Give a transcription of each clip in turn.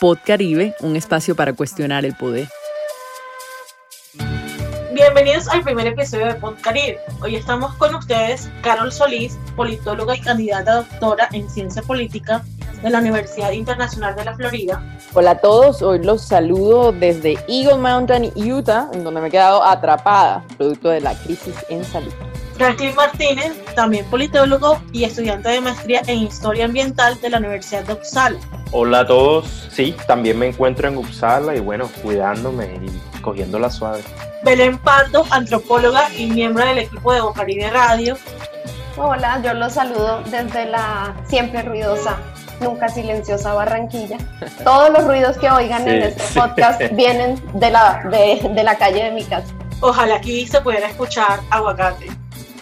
Pod Caribe, un espacio para cuestionar el poder. Bienvenidos al primer episodio de Pod Caribe. Hoy estamos con ustedes Carol Solís, politóloga y candidata a doctora en ciencia política de la Universidad Internacional de la Florida. Hola a todos, hoy los saludo desde Eagle Mountain, Utah, en donde me he quedado atrapada, producto de la crisis en salud. Franklin Martínez, también politólogo y estudiante de maestría en Historia Ambiental de la Universidad de Uppsala. Hola a todos, sí, también me encuentro en Uppsala y bueno, cuidándome y cogiendo la suave. Belén Pardo, antropóloga y miembro del equipo de Bocaribe Radio. Hola, yo los saludo desde la siempre ruidosa nunca silenciosa Barranquilla. Todos los ruidos que oigan en este podcast vienen de la, de, la calle de mi casa. Ojalá aquí se pudiera escuchar aguacate.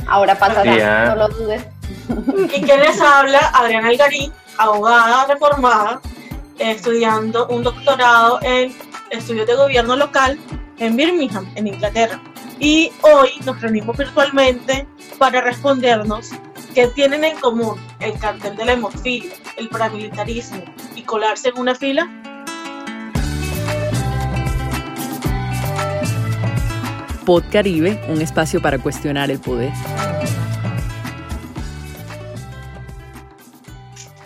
Ahora pasará, no lo dudes. ¿Y quién les habla? Adriana Algarín, abogada reformada, estudiando un doctorado en estudios de gobierno local en Birmingham, en Inglaterra. Y hoy nos reunimos virtualmente para respondernos qué tienen en común el cartel de la hemofilia, el paramilitarismo y colarse en una fila. Pod Caribe, un espacio para cuestionar el poder.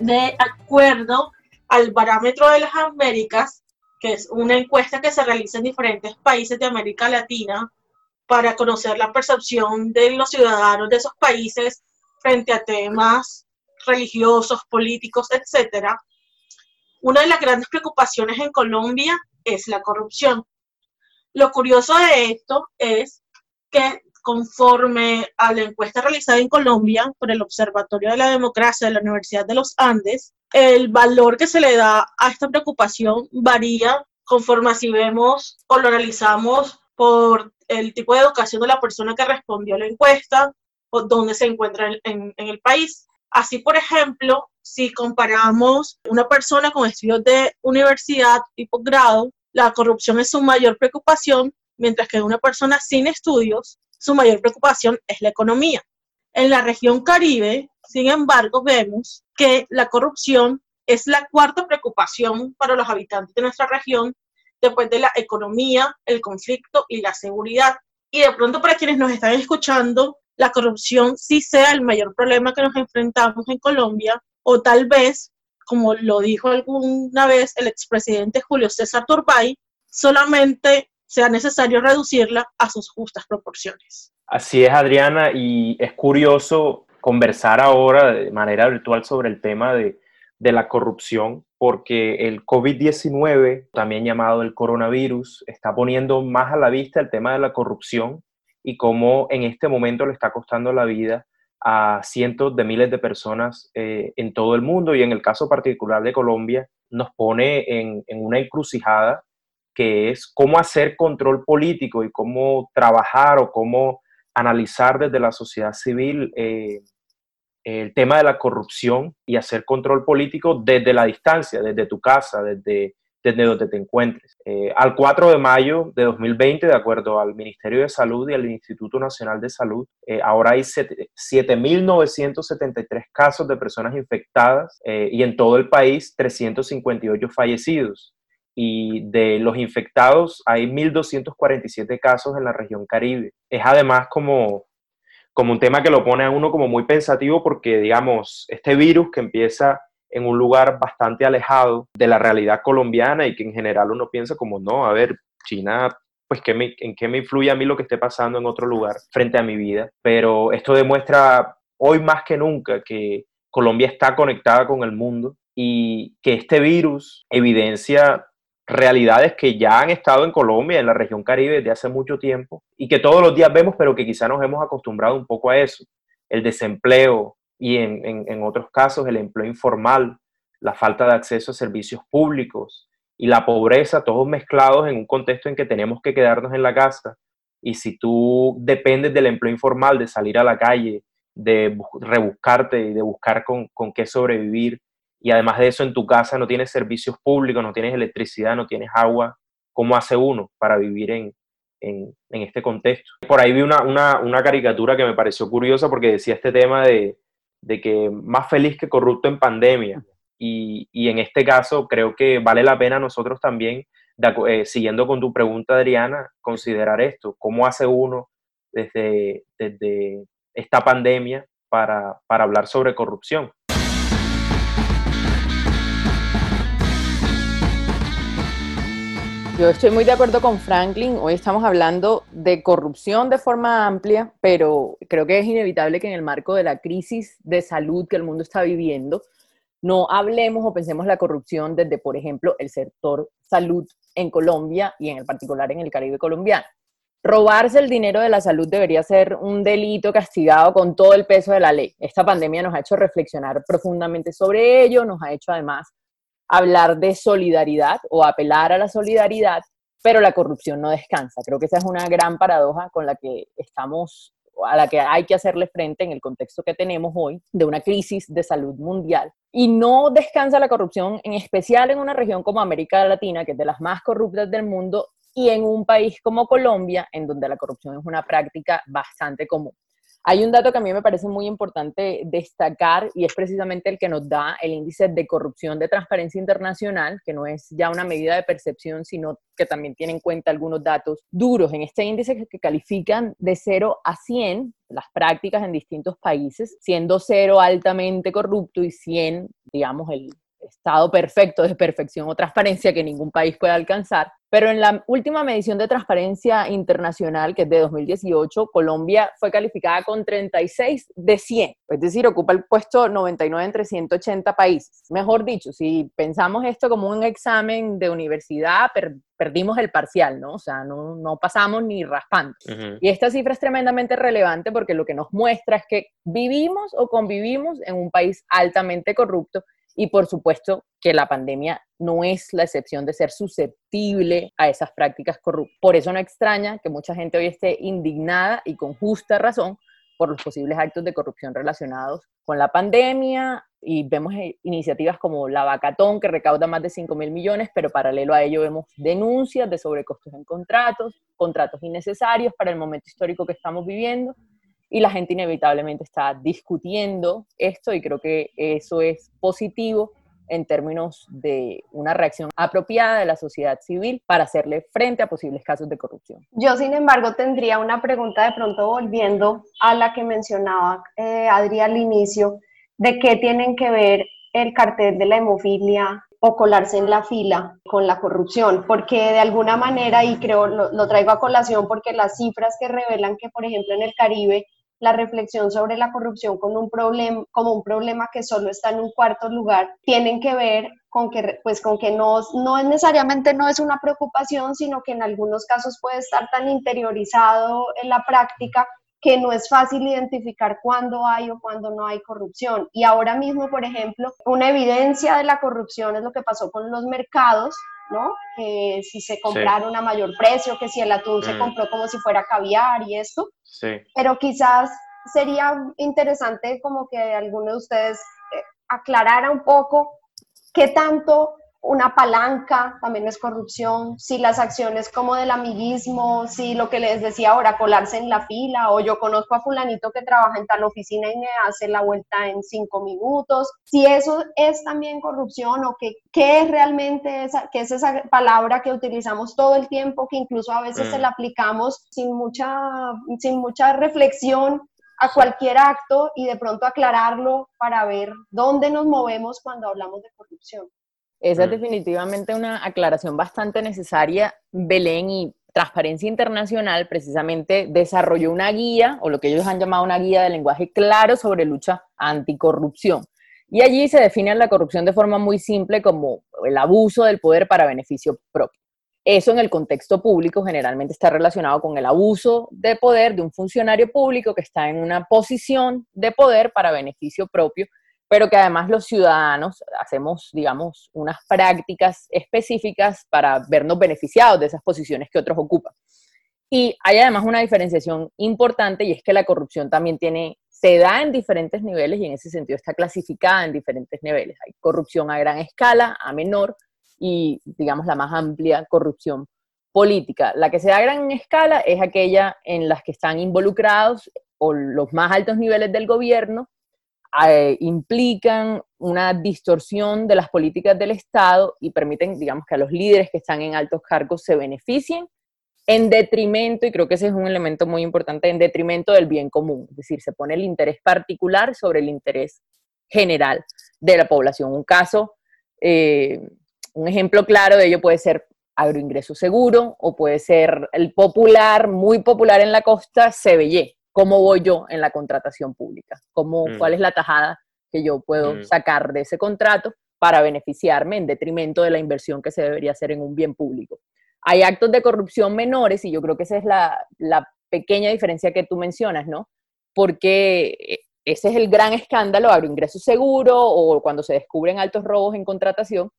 De acuerdo al Barómetro de las Américas, que es una encuesta que se realiza en diferentes países de América Latina para conocer la percepción de los ciudadanos de esos países frente a temas religiosos, políticos, etc. Una de las grandes preocupaciones en Colombia es la corrupción. Lo curioso de esto es que conforme a la encuesta realizada en Colombia por el Observatorio de la Democracia de la Universidad de los Andes, el valor que se le da a esta preocupación varía conforme si vemos o lo analizamos por el tipo de educación de la persona que respondió a la encuesta o dónde se encuentra en, en el país. Así, por ejemplo, si comparamos una persona con estudios de universidad y posgrado, la corrupción es su mayor preocupación, mientras que una persona sin estudios, su mayor preocupación es la economía. En la región Caribe, sin embargo, vemos que la corrupción es la cuarta preocupación para los habitantes de nuestra región después de la economía, el conflicto y la seguridad. Y de pronto para quienes nos están escuchando, la corrupción sí sea el mayor problema que nos enfrentamos en Colombia, o tal vez, como lo dijo alguna vez el expresidente Julio César Turbay, solamente sea necesario reducirla a sus justas proporciones. Así es, Adriana, y es curioso conversar ahora de manera virtual sobre el tema de, de la corrupción, porque el COVID-19, también llamado el coronavirus, está poniendo más a la vista el tema de la corrupción y cómo en este momento le está costando la vida a cientos de miles de personas eh, en todo el mundo y en el caso particular de Colombia nos pone en, una encrucijada que es cómo hacer control político y cómo trabajar o cómo analizar desde la sociedad civil eh, el tema de la corrupción y hacer control político desde la distancia, desde tu casa, desde desde donde te encuentres. Eh, al 4 de mayo de 2020, de acuerdo al Ministerio de Salud y al Instituto Nacional de Salud, eh, ahora hay 7.973 casos de personas infectadas eh, y en todo el país 358 fallecidos. Y de los infectados hay 1.247 casos en la región Caribe. Es además como, como un tema que lo pone a uno como muy pensativo porque, digamos, este virus que empieza en un lugar bastante alejado de la realidad colombiana y que en general uno piensa como, no, a ver, China, pues ¿qué me, en qué me influye a mí lo que esté pasando en otro lugar frente a mi vida. Pero esto demuestra hoy más que nunca que Colombia está conectada con el mundo y que este virus evidencia realidades que ya han estado en Colombia, en la región Caribe desde hace mucho tiempo y que todos los días vemos, pero que quizá nos hemos acostumbrado un poco a eso. El desempleo, y en, otros casos el empleo informal, la falta de acceso a servicios públicos y la pobreza, todos mezclados en un contexto en que tenemos que quedarnos en la casa. Y si tú dependes del empleo informal, de salir a la calle, de rebuscarte y de buscar con, con qué sobrevivir, y además de eso en tu casa no tienes servicios públicos, no tienes electricidad, no tienes agua, ¿cómo hace uno para vivir en, en, este contexto? Por ahí vi una, una, caricatura que me pareció curiosa porque decía este tema de, de que más feliz que corrupto en pandemia. y, en este caso creo que vale la pena nosotros también, eh, siguiendo con tu pregunta, Adriana, considerar esto. ¿Cómo hace uno desde, desde esta pandemia para, para hablar sobre corrupción? Yo estoy muy de acuerdo con Franklin. Hoy estamos hablando de corrupción de forma amplia, pero creo que es inevitable que en el marco de la crisis de salud que el mundo está viviendo, no hablemos o pensemos la corrupción desde, por ejemplo, el sector salud en Colombia y en el particular en el Caribe colombiano. Robarse el dinero de la salud debería ser un delito castigado con todo el peso de la ley. Esta pandemia nos ha hecho reflexionar profundamente sobre ello, nos ha hecho además hablar de solidaridad o apelar a la solidaridad, pero la corrupción no descansa. Creo que esa es una gran paradoja con la que estamos a la que hay que hacerle frente en el contexto que tenemos hoy de una crisis de salud mundial. Y no descansa la corrupción, en especial en una región como América Latina, que es de las más corruptas del mundo, y en un país como Colombia, en donde la corrupción es una práctica bastante común. Hay un dato que a mí me parece muy importante destacar y es precisamente el que nos da el índice de corrupción de transparencia internacional, que no es ya una medida de percepción, sino que también tiene en cuenta algunos datos duros. En este índice que califican de 0 a 100 las prácticas en distintos países, siendo 0 altamente corrupto y 100, digamos, el, estado perfecto de perfección o transparencia que ningún país puede alcanzar. Pero en la última medición de transparencia internacional, que es de 2018, Colombia fue calificada con 36 de 100, es decir, ocupa el puesto 99 entre 180 países. Mejor dicho, si pensamos esto como un examen de universidad, perdimos el parcial, ¿no? O sea, no, no pasamos ni raspando. Y esta cifra es tremendamente relevante porque lo que nos muestra es que vivimos o convivimos en un país altamente corrupto y por supuesto que la pandemia no es la excepción de ser susceptible a esas prácticas corruptas. Por eso no extraña que mucha gente hoy esté indignada y con justa razón por los posibles actos de corrupción relacionados con la pandemia y vemos eh, iniciativas como la Vacatón que recauda más de 5 mil millones, pero paralelo a ello vemos denuncias de sobrecostos en contratos, contratos innecesarios para el momento histórico que estamos viviendo y la gente inevitablemente está discutiendo esto y creo que eso es positivo en términos de una reacción apropiada de la sociedad civil para hacerle frente a posibles casos de corrupción. Yo, sin embargo, tendría una pregunta de pronto volviendo a la que mencionaba eh, Adri al inicio, de qué tienen que ver el cartel de la hemofilia o colarse en la fila con la corrupción, porque de alguna manera, y creo lo, lo traigo a colación porque las cifras que revelan que, por ejemplo, en el Caribe la reflexión sobre la corrupción con un problema, como un problema que solo está en un cuarto lugar, tienen que ver con que, pues, con que no, no es necesariamente no es una preocupación, sino que en algunos casos puede estar tan interiorizado en la práctica que no es fácil identificar cuándo hay o cuándo no hay corrupción. Y ahora mismo, por ejemplo, una evidencia de la corrupción es lo que pasó con los mercados, ¿no? Que si se compraron a mayor precio, que si el atún se mm. compró como si fuera caviar y esto. Sí. Pero quizás sería interesante como que alguno de ustedes eh, aclarara un poco qué tanto una palanca, también es corrupción, si las acciones como del amiguismo, si lo que les decía ahora, colarse en la fila, o yo conozco a fulanito que trabaja en tal oficina y me hace la vuelta en cinco minutos, si eso es también corrupción o que, qué es realmente esa, qué es esa palabra que utilizamos todo el tiempo, que incluso a veces se mm. la aplicamos sin mucha, sin mucha reflexión a cualquier acto y de pronto aclararlo para ver dónde nos movemos cuando hablamos de corrupción. Esa es definitivamente una aclaración bastante necesaria, Belén, y Transparencia Internacional precisamente desarrolló una guía, o lo que ellos han llamado una guía de lenguaje claro sobre lucha anticorrupción. Y allí se define la corrupción de forma muy simple como el abuso del poder para beneficio propio. Eso en el contexto público generalmente está relacionado con el abuso de poder de un funcionario público que está en una posición de poder para beneficio propio pero que además los ciudadanos hacemos, digamos, unas prácticas específicas para vernos beneficiados de esas posiciones que otros ocupan. Y hay además una diferenciación importante y es que la corrupción también tiene, se da en diferentes niveles y en ese sentido está clasificada en diferentes niveles. Hay corrupción a gran escala, a menor y, digamos, la más amplia corrupción política. La que se da a gran escala es aquella en las que están involucrados o los más altos niveles del gobierno eh, implican una distorsión de las políticas del Estado y permiten, digamos, que a los líderes que están en altos cargos se beneficien en detrimento, y creo que ese es un elemento muy importante, en detrimento del bien común. Es decir, se pone el interés particular sobre el interés general de la población. Un caso, eh, un ejemplo claro de ello puede ser agroingreso seguro o puede ser el popular, muy popular en la costa, CBY. ¿Cómo voy yo en la contratación pública? ¿Cómo, mm. ¿Cuál es la tajada que yo puedo mm. sacar de ese contrato para beneficiarme en detrimento de la inversión que se debería hacer en un bien público? Hay actos de corrupción menores y yo creo que esa es la, la pequeña diferencia que tú mencionas, ¿no? Porque eh, ese es el gran escándalo, agroingreso seguro o cuando se descubren altos robos en contratación,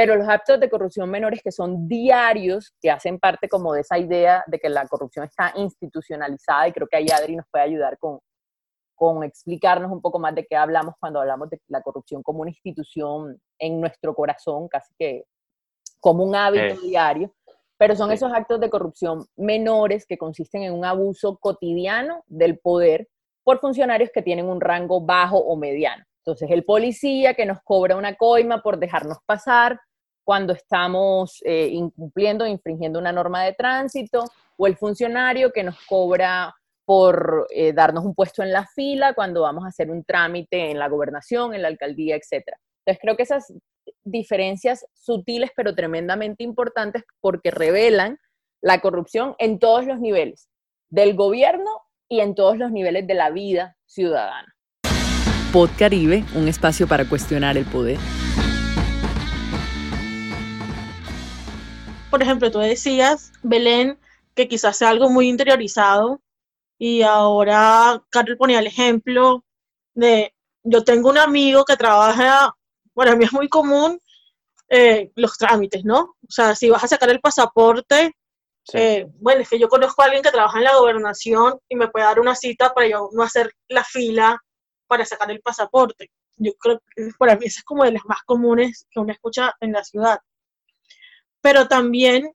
pero los actos de corrupción menores que son diarios, que hacen parte como de esa idea de que la corrupción está institucionalizada, y creo que ahí Adri nos puede ayudar con, con explicarnos un poco más de qué hablamos cuando hablamos de la corrupción como una institución en nuestro corazón, casi que como un hábito diario, pero son esos actos de corrupción menores que consisten en un abuso cotidiano del poder por funcionarios que tienen un rango bajo o mediano. Entonces, el policía que nos cobra una coima por dejarnos pasar cuando estamos eh, incumpliendo, infringiendo una norma de tránsito, o el funcionario que nos cobra por eh, darnos un puesto en la fila cuando vamos a hacer un trámite en la gobernación, en la alcaldía, etc. Entonces, creo que esas diferencias sutiles pero tremendamente importantes porque revelan la corrupción en todos los niveles, del gobierno y en todos los niveles de la vida ciudadana. Pod Caribe, un espacio para cuestionar el poder. Por ejemplo, tú decías, Belén, que quizás sea algo muy interiorizado y ahora Carol ponía el ejemplo de, yo tengo un amigo que trabaja, bueno, a mí es muy común eh, los trámites, ¿no? O sea, si vas a sacar el pasaporte, eh, bueno, es que yo conozco a alguien que trabaja en la gobernación y me puede dar una cita para yo no hacer la fila para sacar el pasaporte. Yo creo que para mí esa es como de las más comunes que uno escucha en la ciudad. Pero también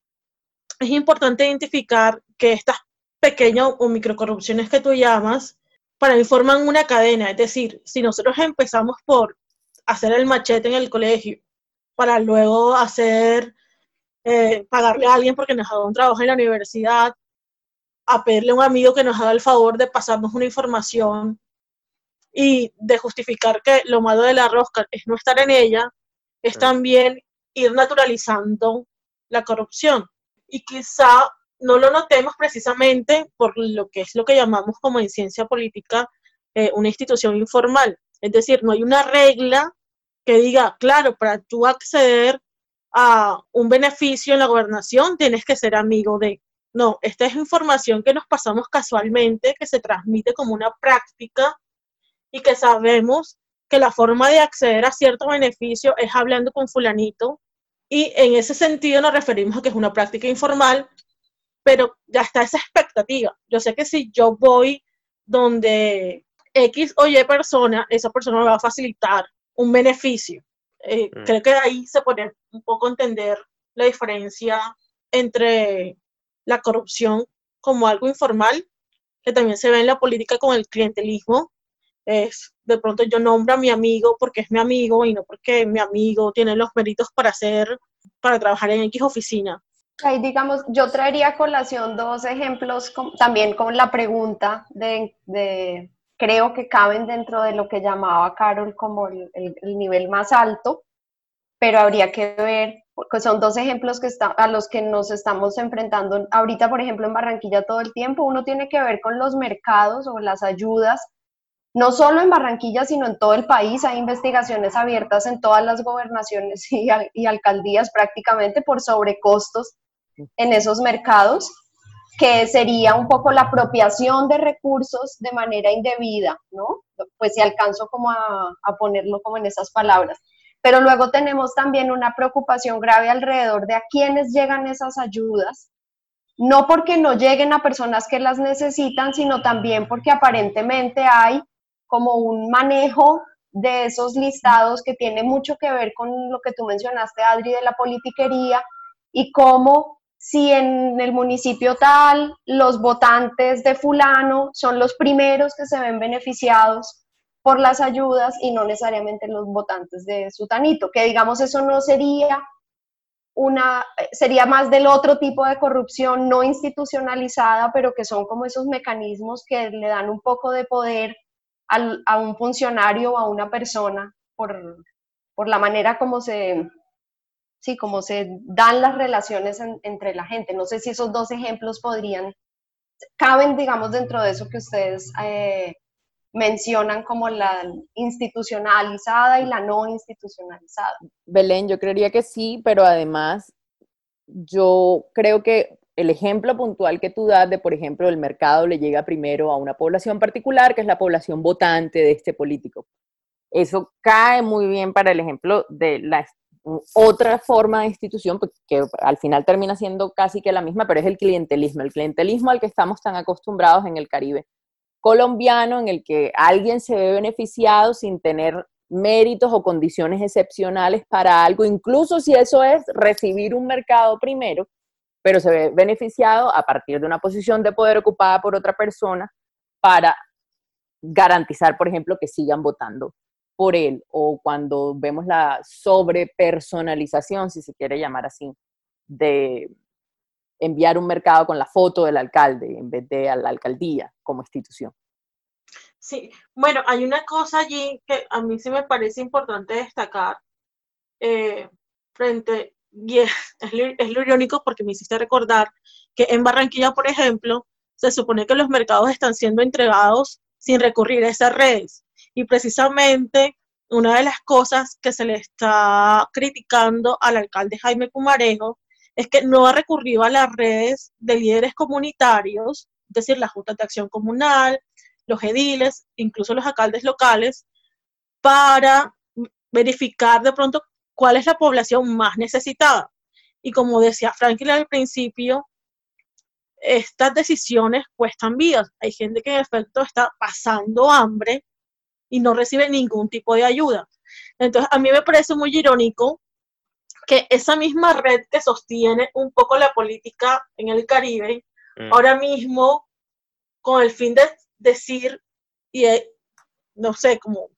es importante identificar que estas pequeñas o microcorrupciones que tú llamas, para mí forman una cadena. Es decir, si nosotros empezamos por hacer el machete en el colegio, para luego hacer, eh, pagarle a alguien porque nos ha dado un trabajo en la universidad, a pedirle a un amigo que nos haga el favor de pasarnos una información, y de justificar que lo malo de la rosca es no estar en ella, es también ir naturalizando la corrupción. Y quizá no lo notemos precisamente por lo que es lo que llamamos como en ciencia política eh, una institución informal. Es decir, no hay una regla que diga, claro, para tú acceder a un beneficio en la gobernación tienes que ser amigo de. No, esta es información que nos pasamos casualmente, que se transmite como una práctica y que sabemos que la forma de acceder a cierto beneficio es hablando con fulanito y en ese sentido nos referimos a que es una práctica informal, pero ya está esa expectativa. Yo sé que si yo voy donde X o Y persona, esa persona me va a facilitar un beneficio. Eh, mm. Creo que ahí se puede un poco entender la diferencia entre la corrupción como algo informal, que también se ve en la política con el clientelismo, es de pronto yo nombro a mi amigo porque es mi amigo y no porque mi amigo tiene los méritos para hacer, para trabajar en X oficina. Ahí digamos, yo traería colación dos ejemplos también con la pregunta de, creo que caben dentro de lo que llamaba Carol como el, el, nivel más alto, pero habría que ver, porque son dos ejemplos que está, a los que nos estamos enfrentando ahorita, por ejemplo, en Barranquilla todo el tiempo. Uno tiene que ver con los mercados o las ayudas no solo en Barranquilla, sino en todo el país. Hay investigaciones abiertas en todas las gobernaciones y, alcaldías prácticamente por sobrecostos en esos mercados, que sería un poco la apropiación de recursos de manera indebida, ¿no? Pues si alcanzo como a, a ponerlo como en esas palabras. Pero luego tenemos también una preocupación grave alrededor de a quiénes llegan esas ayudas, no porque no lleguen a personas que las necesitan, sino también porque aparentemente hay como un manejo de esos listados que tiene mucho que ver con lo que tú mencionaste, Adri, de la politiquería y cómo si en el municipio tal los votantes de fulano son los primeros que se ven beneficiados por las ayudas y no necesariamente los votantes de Sutanito, que digamos eso no sería una, sería más del otro tipo de corrupción no institucionalizada, pero que son como esos mecanismos que le dan un poco de poder a un funcionario o a una persona por, por la manera como se, sí, como se dan las relaciones entre la gente. No sé si esos dos ejemplos podrían, caben, digamos, dentro de eso que ustedes eh, mencionan como la institucionalizada y la no institucionalizada. Belén, yo creería que sí, pero además yo creo que el ejemplo puntual que tú das de, por ejemplo, el mercado le llega primero a una población particular, que es la población votante de este político. Eso cae muy bien para el ejemplo de la otra forma de institución, pues, que al final termina siendo casi que la misma, pero es el clientelismo, el clientelismo al que estamos tan acostumbrados en el Caribe colombiano, en el que alguien se ve beneficiado sin tener méritos o condiciones excepcionales para algo, incluso si eso es recibir un mercado primero, pero se ve beneficiado a partir de una posición de poder ocupada por otra persona para garantizar, por ejemplo, que sigan votando por él, o cuando vemos la sobrepersonalización, si se quiere llamar así, de enviar un mercado con la foto del alcalde en vez de a la alcaldía como institución. Sí, bueno, hay una cosa allí que a mí sí me parece importante destacar eh, frente, y es, lo irónico porque me hiciste recordar que en Barranquilla, por ejemplo, se supone que los mercados están siendo entregados sin recurrir a esas redes. Y precisamente una de las cosas que se le está criticando al alcalde Jaime Pumarejo es que no ha recurrido a las redes de líderes comunitarios, es decir, la Junta de Acción Comunal, los ediles, incluso los alcaldes locales, para verificar de pronto cuál es la población más necesitada. Y como decía Franklin al principio, estas decisiones cuestan vidas. Hay gente que en efecto está pasando hambre y no recibe ningún tipo de ayuda. Entonces, a mí me parece muy irónico que esa misma red que sostiene un poco la política en el Caribe, mm. ahora mismo, con el fin de decir, y no sé, como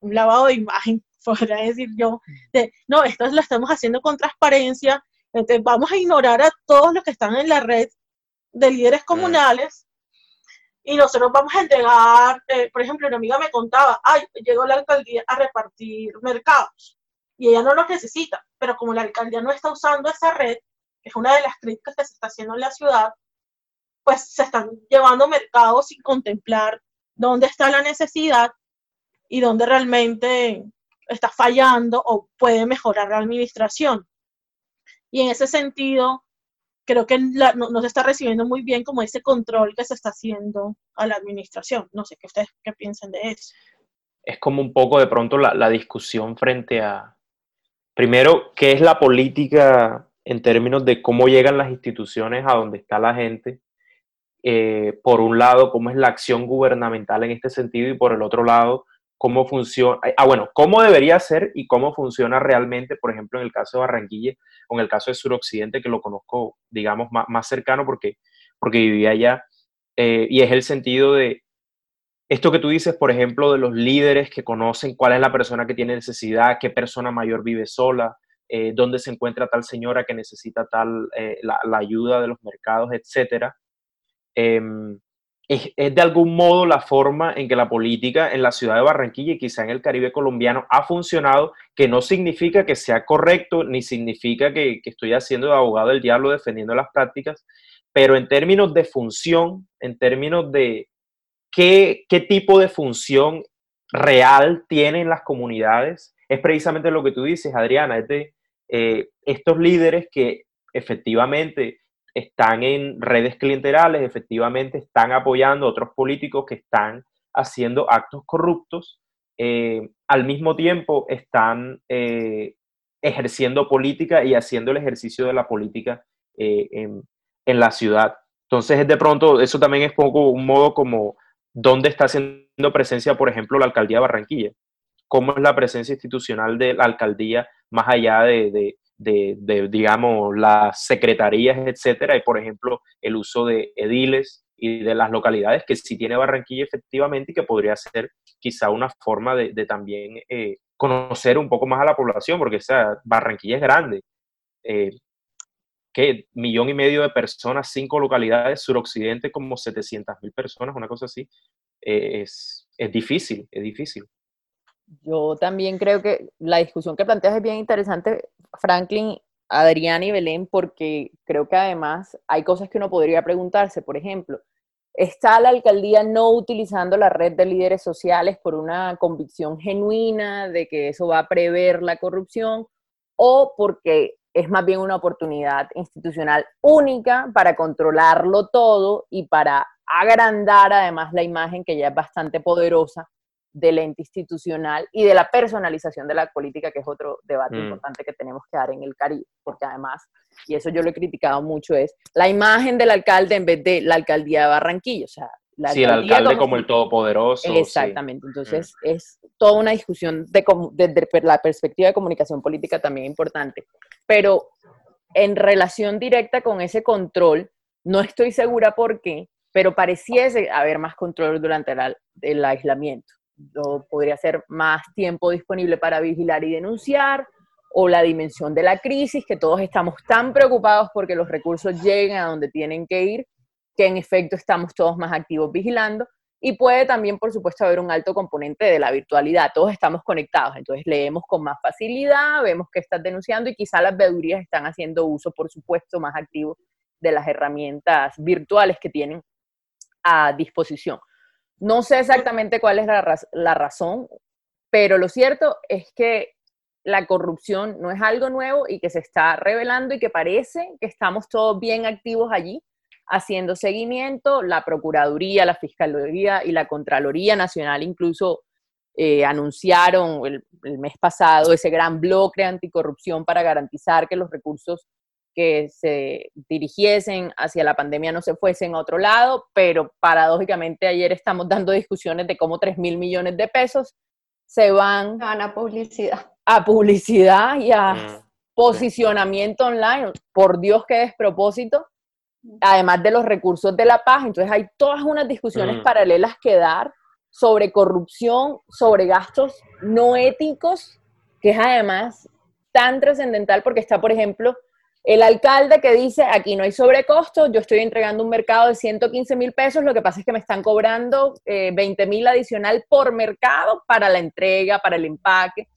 un lavado de imagen, podría decir yo, de, no, esto lo estamos haciendo con transparencia, entonces vamos a ignorar a todos los que están en la red de líderes comunales y nosotros vamos a entregar, eh, por ejemplo, una amiga me contaba, ay, llegó la alcaldía a repartir mercados y ella no los necesita, pero como la alcaldía no está usando esa red, que es una de las críticas que se está haciendo en la ciudad, pues se están llevando mercados sin contemplar dónde está la necesidad y dónde realmente está fallando o puede mejorar la administración. Y en ese sentido, creo que no, se está recibiendo muy bien como ese control que se está haciendo a la administración. No sé qué ustedes qué piensan de eso. Es como un poco de pronto la, discusión frente a, primero, qué es la política en términos de cómo llegan las instituciones a donde está la gente. Eh, por un lado, cómo es la acción gubernamental en este sentido y por el otro lado, cómo funciona, ah, bueno, cómo debería ser y cómo funciona realmente, por ejemplo, en el caso de Barranquilla o en el caso de Suroccidente, que lo conozco, digamos, más, cercano porque, porque vivía allá, eh, y es el sentido de esto que tú dices, por ejemplo, de los líderes que conocen cuál es la persona que tiene necesidad, qué persona mayor vive sola, eh, dónde se encuentra tal señora que necesita tal, eh, la, la, ayuda de los mercados, etcétera. Em, es, de algún modo la forma en que la política en la ciudad de Barranquilla y quizá en el Caribe colombiano ha funcionado, que no significa que sea correcto, ni significa que, estoy haciendo de abogado del diablo defendiendo las prácticas, pero en términos de función, en términos de qué, qué tipo de función real tienen las comunidades, es precisamente lo que tú dices, Adriana, es de eh, estos líderes que efectivamente están en redes clienterales, efectivamente están apoyando a otros políticos que están haciendo actos corruptos, eh, al mismo tiempo están eh, ejerciendo política y haciendo el ejercicio de la política eh, en, en, la ciudad. Entonces, de pronto, eso también es poco un modo como dónde está haciendo presencia, por ejemplo, la alcaldía de Barranquilla. ¿Cómo es la presencia institucional de la alcaldía más allá de, digamos, las secretarías, etcétera, y por ejemplo, el uso de ediles y de las localidades que sí tiene Barranquilla efectivamente y que podría ser quizá una forma de, también eh, conocer un poco más a la población, porque o sea, Barranquilla es grande. Eh, que millón y medio de personas, cinco localidades, suroccidente como 700 mil personas, una cosa así, eh, es, es difícil, es difícil. Yo también creo que la discusión que planteas es bien interesante, Franklin, Adrián y Belén, porque creo que además hay cosas que uno podría preguntarse. Por ejemplo, ¿está la alcaldía no utilizando la red de líderes sociales por una convicción genuina de que eso va a prever la corrupción o porque es más bien una oportunidad institucional única para controlarlo todo y para agrandar además la imagen que ya es bastante poderosa del ente institucional y de la personalización de la política, que es otro debate mm. importante que tenemos que dar en el Caribe, porque además, y eso yo lo he criticado mucho, es la imagen del alcalde en vez de la alcaldía de Barranquilla, o sea, la sí, el alcalde como, el todopoderoso. Exactamente, entonces mm. es toda una discusión desde la perspectiva de comunicación política también importante, pero en relación directa con ese control, no estoy segura por qué, pero pareciese haber más control durante el aislamiento podría ser más tiempo disponible para vigilar y denunciar, o la dimensión de la crisis, que todos estamos tan preocupados porque los recursos lleguen a donde tienen que ir, que en efecto estamos todos más activos vigilando. Y puede también, por supuesto, haber un alto componente de la virtualidad. Todos estamos conectados, entonces leemos con más facilidad, vemos que estás denunciando y quizá las vedurías están haciendo uso, por supuesto, más activo de las herramientas virtuales que tienen a disposición. No sé exactamente cuál es la, razón, pero lo cierto es que la corrupción no es algo nuevo y que se está revelando y que parece que estamos todos bien activos allí haciendo seguimiento. La Procuraduría, la Fiscalía y la Contraloría Nacional incluso eh, anunciaron el, mes pasado ese gran bloque anticorrupción para garantizar que los recursos que se dirigiesen hacia la pandemia no se fuesen a otro lado, pero paradójicamente ayer estamos dando discusiones de cómo 3 mil millones de pesos se van, a publicidad. A publicidad y a mm. posicionamiento online. Por Dios, qué despropósito. Además de los recursos de la paz. Entonces hay todas unas discusiones mm. paralelas que dar sobre corrupción, sobre gastos no éticos, que es además tan trascendental porque está, por ejemplo, el alcalde que dice, aquí no hay sobrecosto, yo estoy entregando un mercado de 115 mil pesos, lo que pasa es que me están cobrando 20 eh, mil adicional por mercado para la entrega, para el empaque.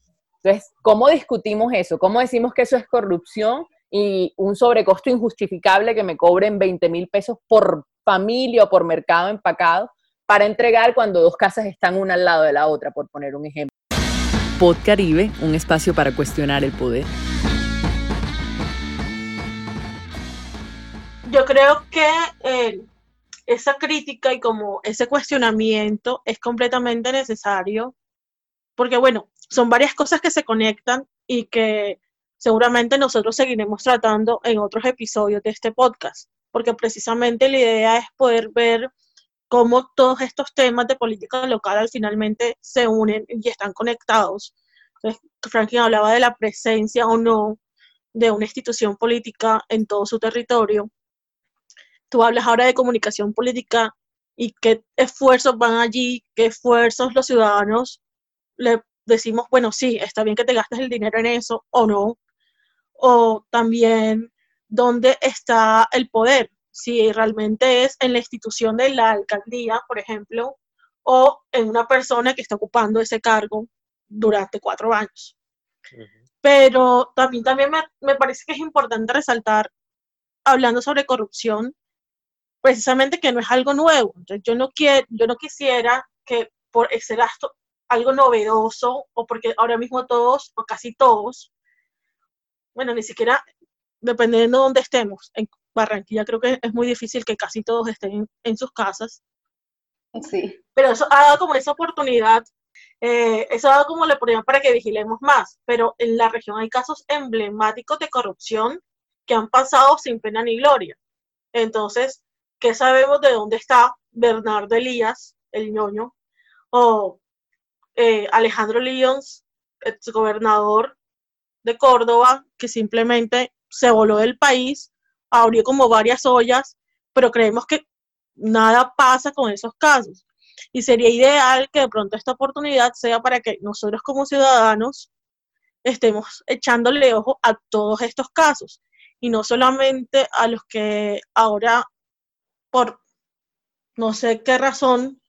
Entonces, ¿cómo discutimos eso? ¿Cómo decimos que eso es corrupción y un sobrecosto injustificable que me cobren 20 mil pesos por familia o por mercado empacado para entregar cuando dos casas están una al lado de la otra, por poner un ejemplo? Pod Caribe, un espacio para cuestionar el poder. Yo creo que eh, esa crítica y como ese cuestionamiento es completamente necesario, porque bueno, son varias cosas que se conectan y que seguramente nosotros seguiremos tratando en otros episodios de este podcast, porque precisamente la idea es poder ver cómo todos estos temas de política local finalmente se unen y están conectados. Entonces, Franklin hablaba de la presencia o no de una institución política en todo su territorio tú hablas ahora de comunicación política y qué esfuerzos van allí, qué esfuerzos los ciudadanos le decimos, bueno, sí, está bien que te gastes el dinero en eso o no. O también dónde está el poder, si realmente es en la institución de la alcaldía, por ejemplo, o en una persona que está ocupando ese cargo durante cuatro años. Pero también, también me, me parece que es importante resaltar, hablando sobre corrupción, precisamente que no es algo nuevo. Entonces, yo no, quiero, yo no quisiera que por ese gasto algo novedoso o porque ahora mismo todos o casi todos, bueno, ni siquiera dependiendo de dónde estemos, en Barranquilla creo que es muy difícil que casi todos estén en sus casas. Sí. Pero eso ha dado como esa oportunidad, eh, eso ha dado como la oportunidad para que vigilemos más, pero en la región hay casos emblemáticos de corrupción que han pasado sin pena ni gloria. Entonces, ¿Qué sabemos de dónde está Bernardo Elías, el ñoño? O eh, Alejandro Lyons, ex gobernador de Córdoba, que simplemente se voló del país, abrió como varias ollas, pero creemos que nada pasa con esos casos. Y sería ideal que de pronto esta oportunidad sea para que nosotros como ciudadanos estemos echándole ojo a todos estos casos y no solamente a los que ahora, por no sé qué razón,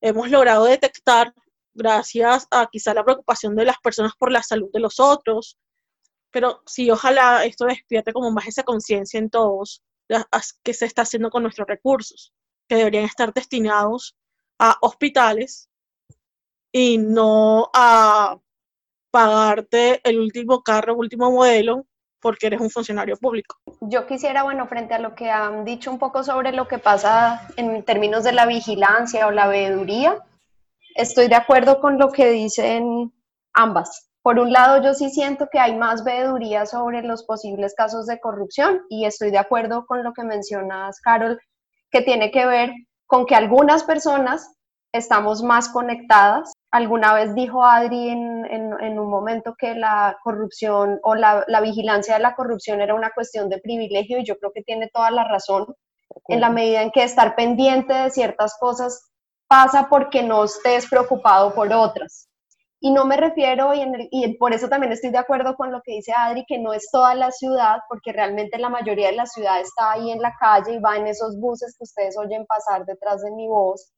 hemos logrado detectar gracias a quizá la preocupación de las personas por la salud de los otros, pero sí, ojalá esto despierte como más esa conciencia en todos, que se está haciendo con nuestros recursos, que deberían estar destinados a hospitales y no a pagarte el último carro, último modelo, porque eres un funcionario público. Yo quisiera, bueno, frente a lo que han dicho un poco sobre lo que pasa en términos de la vigilancia o la veeduría, estoy de acuerdo con lo que dicen ambas. Por un lado, yo sí siento que hay más veeduría sobre los posibles casos de corrupción y estoy de acuerdo con lo que mencionas, Carol, que tiene que ver con que algunas personas estamos más conectadas. Alguna vez dijo Adri en, un momento que la corrupción o la, vigilancia de la corrupción era una cuestión de privilegio y yo creo que tiene toda la razón en la medida en que estar pendiente de ciertas cosas pasa porque no estés preocupado por otras. Y no me refiero, y, y, por eso también estoy de acuerdo con lo que dice Adri, que no es toda la ciudad, porque realmente la mayoría de la ciudad está ahí en la calle y va en esos buses que ustedes oyen pasar detrás de mi voz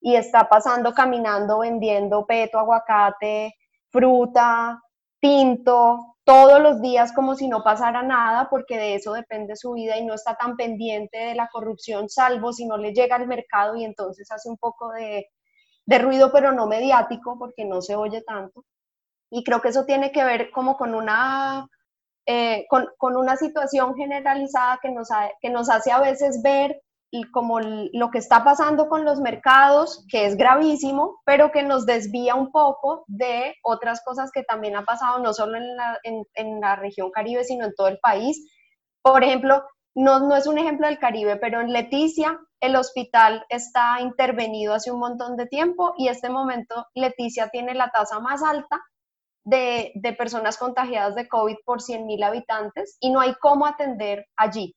y está pasando caminando vendiendo peto, aguacate, fruta, tinto, todos los días como si no pasara nada, porque de eso depende su vida y no está tan pendiente de la corrupción, salvo si no le llega al mercado y entonces hace un poco de, ruido, pero no mediático, porque no se oye tanto. Y creo que eso tiene que ver como con una, eh, con, una situación generalizada que nos, que nos hace a veces ver como lo que está pasando con los mercados, que es gravísimo, pero que nos desvía un poco de otras cosas que también han pasado, no solo en la, en, la región Caribe, sino en todo el país. Por ejemplo, no, no es un ejemplo del Caribe, pero en Leticia el hospital está intervenido hace un montón de tiempo y este momento Leticia tiene la tasa más alta de, de personas contagiadas de COVID por 100.000 habitantes y no hay cómo atender allí.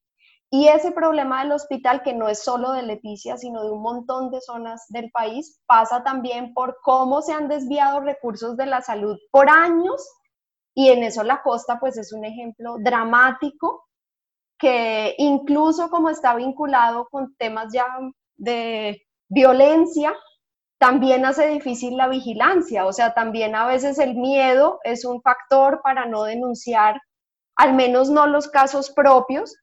Y ese problema del hospital, que no es solo de Leticia, sino de un montón de zonas del país, pasa también por cómo se han desviado recursos de la salud por años. Y en eso la costa, pues es un ejemplo dramático que incluso como está vinculado con temas ya de violencia, también hace difícil la vigilancia. O sea, también a veces el miedo es un factor para no denunciar, al menos no los casos propios,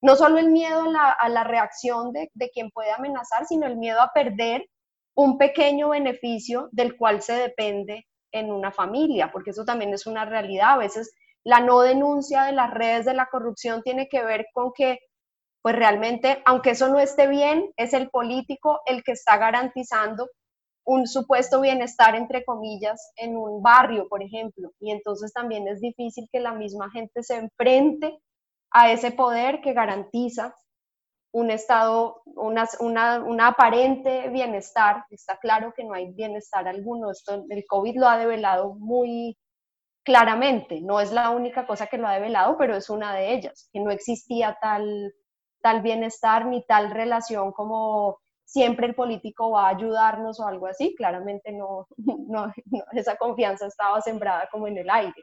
no solo el miedo a la, reacción de, quien puede amenazar, sino el miedo a perder un pequeño beneficio del cual se depende en una familia, porque eso también es una realidad. A veces la no denuncia de las redes de la corrupción tiene que ver con que, pues realmente, aunque eso no esté bien, es el político el que está garantizando un supuesto bienestar, entre comillas, en un barrio, por ejemplo. Y entonces también es difícil que la misma gente se enfrente a ese poder que garantiza un estado, una, aparente bienestar. Está claro que no hay bienestar alguno. Esto, el COVID lo ha develado muy claramente. No es la única cosa que lo ha develado, pero es una de ellas, que no existía tal, tal bienestar ni tal relación como siempre el político va a ayudarnos o algo así. Claramente no, no esa confianza estaba sembrada como en el aire.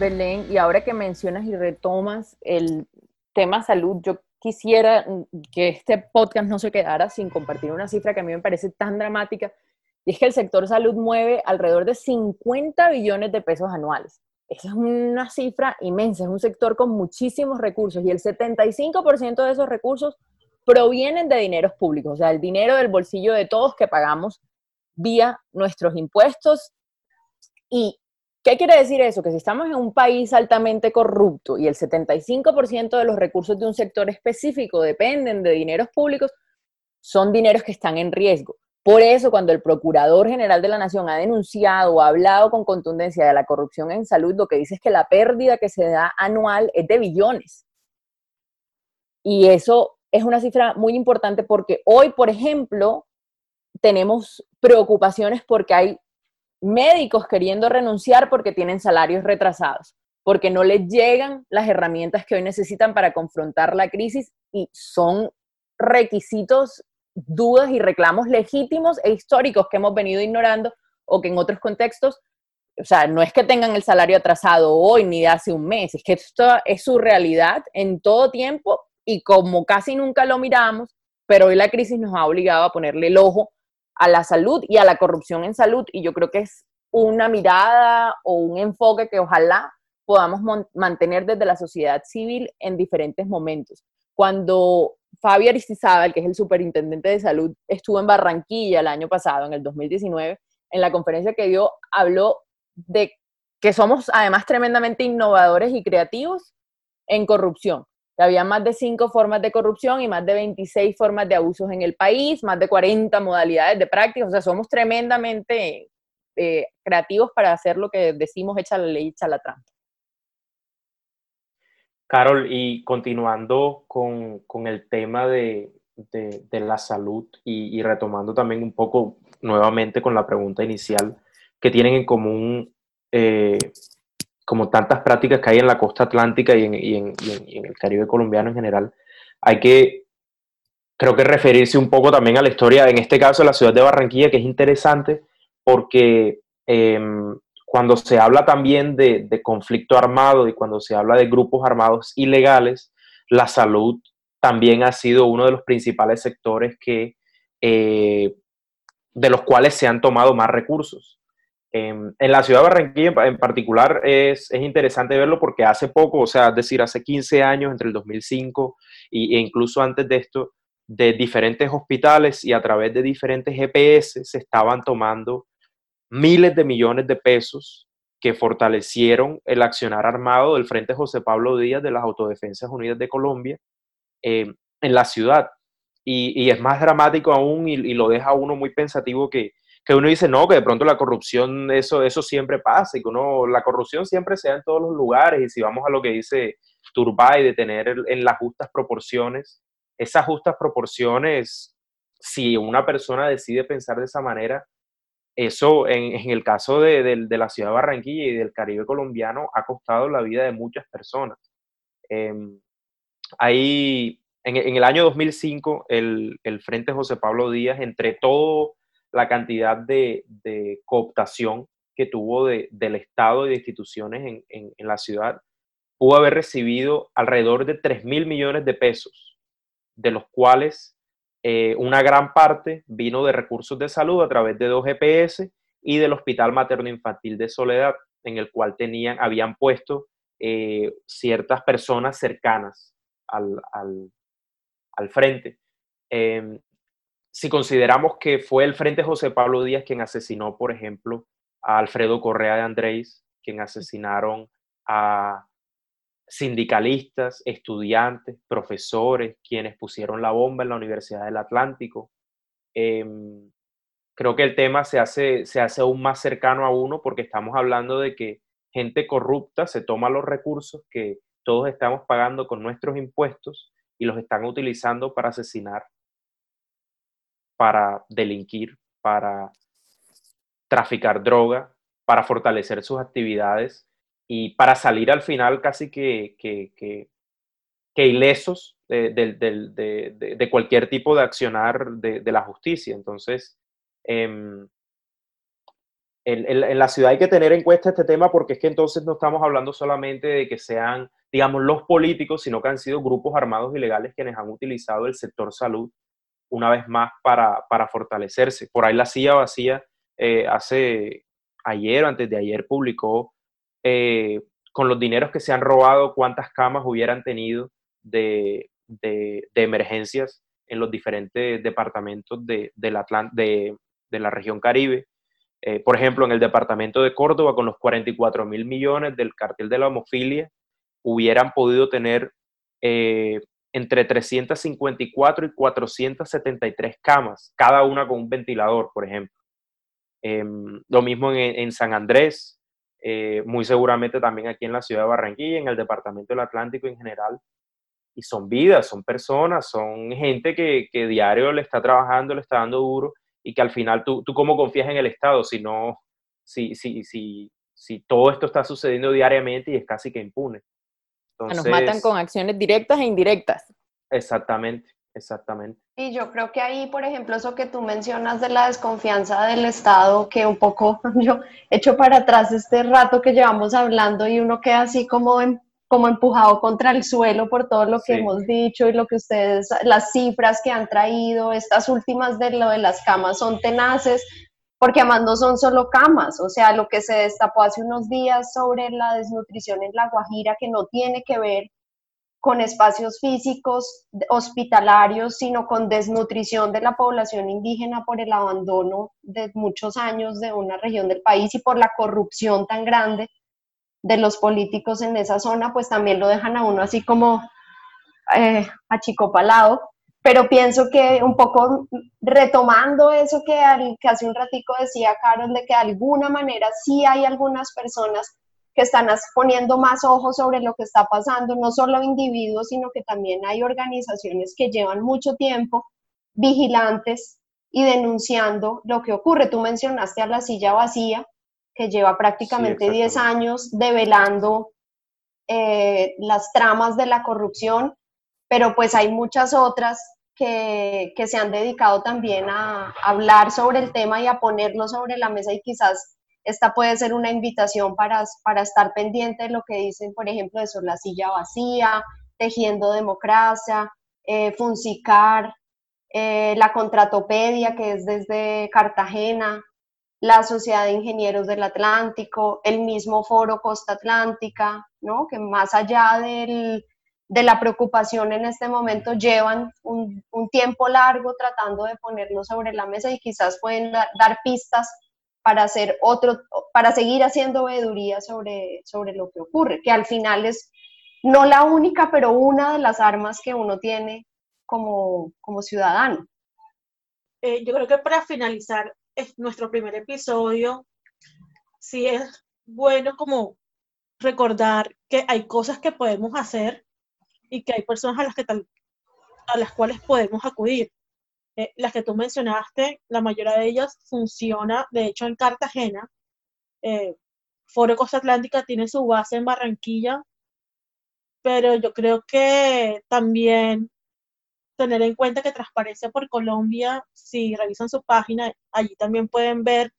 Belén, y ahora que mencionas y retomas el tema salud, yo quisiera que este podcast no se quedara sin compartir una cifra que a mí me parece tan dramática, y es que el sector salud mueve alrededor de 50 billones de pesos anuales. Esa es una cifra inmensa, es un sector con muchísimos recursos y el 75% de esos recursos provienen de dineros públicos, o sea, el dinero del bolsillo de todos que pagamos vía nuestros impuestos. Y ¿Qué quiere decir eso? Que si estamos en un país altamente corrupto y el 75% de los recursos de un sector específico dependen de dineros públicos, son dineros que están en riesgo. Por eso, cuando el Procurador General de la Nación ha denunciado o ha hablado con contundencia de la corrupción en salud, lo que dice es que la pérdida que se da anual es de billones. Y eso es una cifra muy importante porque hoy, por ejemplo, tenemos preocupaciones porque hay médicos queriendo renunciar porque tienen salarios retrasados. porque no les llegan las herramientas que hoy necesitan para confrontar la crisis y son requisitos, dudas y reclamos legítimos e históricos que hemos venido ignorando o que en otros contextos, o sea, no es que tengan el salario atrasado hoy ni de hace un mes, es que esto es su realidad en todo tiempo y como casi nunca lo miramos, pero hoy la crisis nos ha obligado a ponerle el ojo a la salud y a la corrupción en salud y yo creo que es una mirada o un enfoque que ojalá podamos mantener desde la sociedad civil en diferentes momentos. Cuando Fabio Aristizábal, que es el superintendente de salud, estuvo en Barranquilla el año pasado, en el 2019, en la conferencia que dio, habló de que somos además tremendamente innovadores y creativos en corrupción. Había más de cinco formas de corrupción y más de 26 formas de abusos en el país, más de 40 modalidades de prácticas. O sea, somos tremendamente eh, creativos para hacer lo que decimos, echa la ley, echa la trampa. Carol, y continuando con, el tema de, la salud y, retomando también un poco nuevamente con la pregunta inicial, que tienen en común eh, como tantas prácticas que hay en la costa atlántica y en, el Caribe colombiano en general, hay que, creo que referirse un poco también a la historia, en este caso de la ciudad de Barranquilla, que es interesante porque em, cuando se habla también de, conflicto armado y cuando se habla de grupos armados ilegales, la salud también ha sido uno de los principales sectores que, eh, de los cuales se han tomado más recursos. En la ciudad de Barranquilla en particular es, interesante verlo porque hace poco, o sea, es decir, hace 15 años, entre el 2005 e incluso antes de esto, de diferentes hospitales y a través de diferentes GPS se estaban tomando miles de millones de pesos que fortalecieron el accionar armado del Frente José Pablo Díaz de las Autodefensas Unidas de Colombia eh, en la ciudad. Y, es más dramático aún y, lo deja uno muy pensativo que, uno dice, no, que de pronto la corrupción, eso, eso siempre pasa y que uno, la corrupción siempre se en todos los lugares y si vamos a lo que dice Turbay de tener en las justas proporciones, esas justas proporciones, si una persona decide pensar de esa manera, eso en, el caso de, la ciudad de Barranquilla y del Caribe colombiano ha costado la vida de muchas personas. Em, ahí, en, el año 2005, el, Frente José Pablo Díaz, entre toda la cantidad de, cooptación que tuvo del Estado y de instituciones en, la ciudad, pudo haber recibido alrededor de 3 mil millones de pesos, de los cuales eh, una gran parte vino de recursos de salud a través de dos GPS y del Hospital Materno Infantil de Soledad, en el cual tenían, habían puesto eh, ciertas personas cercanas al, frente. Em, si consideramos que fue el Frente José Pablo Díaz quien asesinó, por ejemplo, a Alfredo Correa de Andrés, quien asesinaron a sindicalistas, estudiantes, profesores, quienes pusieron la bomba en la Universidad del Atlántico. Em, creo que el tema se hace, se hace aún más cercano a uno porque estamos hablando de que gente corrupta se toma los recursos que todos estamos pagando con nuestros impuestos y los están utilizando para asesinar, para delinquir, para traficar droga, para fortalecer sus actividades y para salir al final casi que, ilesos de, cualquier tipo de accionar de, la justicia. Entonces, em, en, la ciudad hay que tener en cuenta este tema porque es que entonces no estamos hablando solamente de que sean, digamos, los políticos, sino que han sido grupos armados ilegales quienes han utilizado el sector salud una vez más para, para fortalecerse. Por ahí la silla vacía eh, hace ayer o antes de ayer publicó eh, con los dineros que se han robado, cuántas camas hubieran tenido de, emergencias en los diferentes departamentos de, de, la región Caribe. Eh, por ejemplo, en el departamento de Córdoba, con los 44 mil millones del cartel de la homofilia, hubieran podido tener entre 354 y 473 camas, cada una con un ventilador, por ejemplo. Em, lo mismo en, San Andrés, eh, muy seguramente también aquí en la ciudad de Barranquilla, en el departamento del Atlántico en general. Y son vidas, son personas, son gente que, diario le está trabajando, le está dando duro y que al final tú, tú cómo confías en el Estado si no, si, si, si, si todo esto está sucediendo diariamente y es casi que impune. Nos matan con acciones directas e indirectas. Exactamente, exactamente. Y yo creo que ahí, por ejemplo, eso que tú mencionas de la desconfianza del Estado, que un poco yo echo para atrás este rato que llevamos hablando y uno queda así como, como empujado contra el suelo por todo lo que hemos dicho y lo que ustedes, las cifras que han traído, estas últimas de lo de las camas son tenaces, porque además no son solo camas, o sea, lo que se destapó hace unos días sobre la desnutrición en La Guajira, que no tiene que ver con espacios físicos hospitalarios, sino con desnutrición de la población indígena por el abandono de muchos años de una región del país y por la corrupción tan grande de los políticos en esa zona, pues también lo dejan a uno así como eh, achicopalado pero pienso que un poco retomando eso que, que hace un ratico decía Carol, de que de alguna manera sí hay algunas personas que están poniendo más ojos sobre lo que está pasando, no solo individuos, sino que también hay organizaciones que llevan mucho tiempo vigilantes y denunciando lo que ocurre. Tú mencionaste a la silla vacía, que lleva prácticamente 10 años develando eh, las tramas de la corrupción pero pues hay muchas otras que, se han dedicado también a, hablar sobre el tema y a ponerlo sobre la mesa y quizás esta puede ser una invitación para, para estar pendiente de lo que dicen, por ejemplo, eso, la silla vacía, tejiendo democracia, eh, Funsicar, eh, la Contratopedia, que es desde Cartagena, la Sociedad de Ingenieros del Atlántico, el mismo Foro Costa Atlántica, ¿no? que más allá del, de la preocupación en este momento llevan un, tiempo largo tratando de ponerlo sobre la mesa y quizás pueden dar pistas para hacer otro, para seguir haciendo veeduría sobre, sobre lo que ocurre, que al final es no la única, pero una de las armas que uno tiene como, como ciudadano. Eh, yo creo que para finalizar nuestro primer episodio, sí es bueno como recordar que hay cosas que podemos hacer y que hay personas a las, que a las cuales podemos acudir. Eh, las que tú mencionaste, la mayoría de ellas funciona, de hecho, en Cartagena. Eh, Foro Costa Atlántica tiene su base en Barranquilla, pero yo creo que también tener en cuenta que Transparencia por Colombia, si revisan su página, allí también pueden ver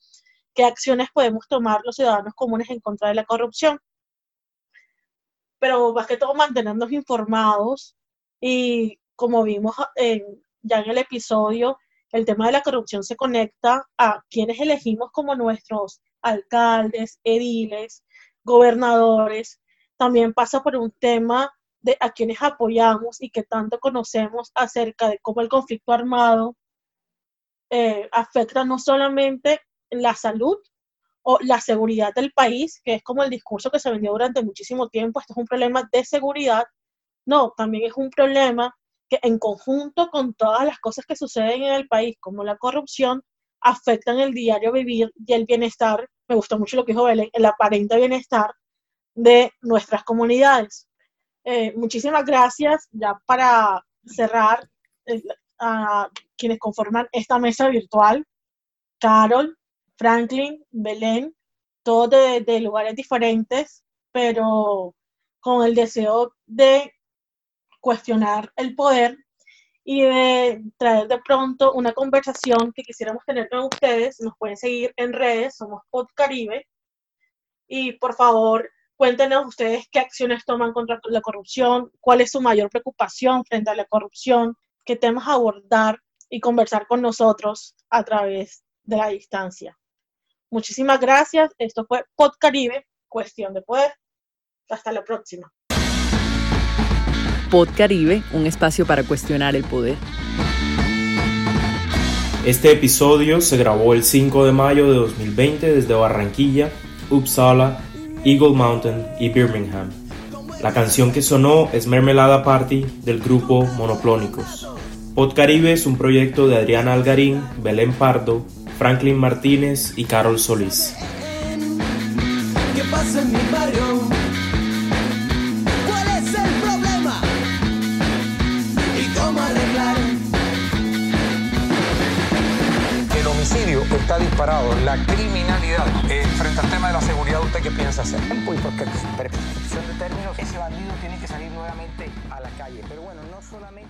qué acciones podemos tomar los ciudadanos comunes en contra de la corrupción pero más que todo mantenernos informados y como vimos ya en el episodio, el tema de la corrupción se conecta a quienes elegimos como nuestros alcaldes, ediles, gobernadores. También pasa por un tema de a quienes apoyamos y que tanto conocemos acerca de cómo el conflicto armado eh, afecta no solamente la salud, o la seguridad del país, que es como el discurso que se vendió durante muchísimo tiempo, esto es un problema de seguridad, no, también es un problema que en conjunto con todas las cosas que suceden en el país, como la corrupción, afectan el diario vivir y el bienestar, me gustó mucho lo que dijo Belén, el aparente bienestar de nuestras comunidades. Eh, muchísimas gracias, ya para cerrar, eh, a quienes conforman esta mesa virtual, Carol, Franklin, Belén, todos de, lugares diferentes, pero con el deseo de cuestionar el poder y de traer de pronto una conversación que quisiéramos tener con ustedes. Nos pueden seguir en redes, somos Podcaribe. Y por favor, cuéntenos ustedes qué acciones toman contra la corrupción, cuál es su mayor preocupación frente a la corrupción, qué temas abordar y conversar con nosotros a través de la distancia. Muchísimas gracias. Esto fue Podcaribe, Cuestión de Poder. Hasta la próxima. Podcaribe, un espacio para cuestionar el poder. Este episodio se grabó el 5 de mayo de 2020 desde Barranquilla, Uppsala, Eagle Mountain y Birmingham. La canción que sonó es Mermelada Party del grupo Monoplónicos. Podcaribe es un proyecto de Adriana Algarín, Belén Pardo, Franklin Martínez y Carol Solís. ¿Qué pasa en mi barrio? ¿Cuál es el problema? ¿Y cómo arreglar? El homicidio está disparado. La criminalidad. Eh, frente al tema de la seguridad, ¿usted qué piensa hacer? Pues porque prescripción de términos, ese bandido tiene que salir nuevamente a la calle. Pero bueno, no solamente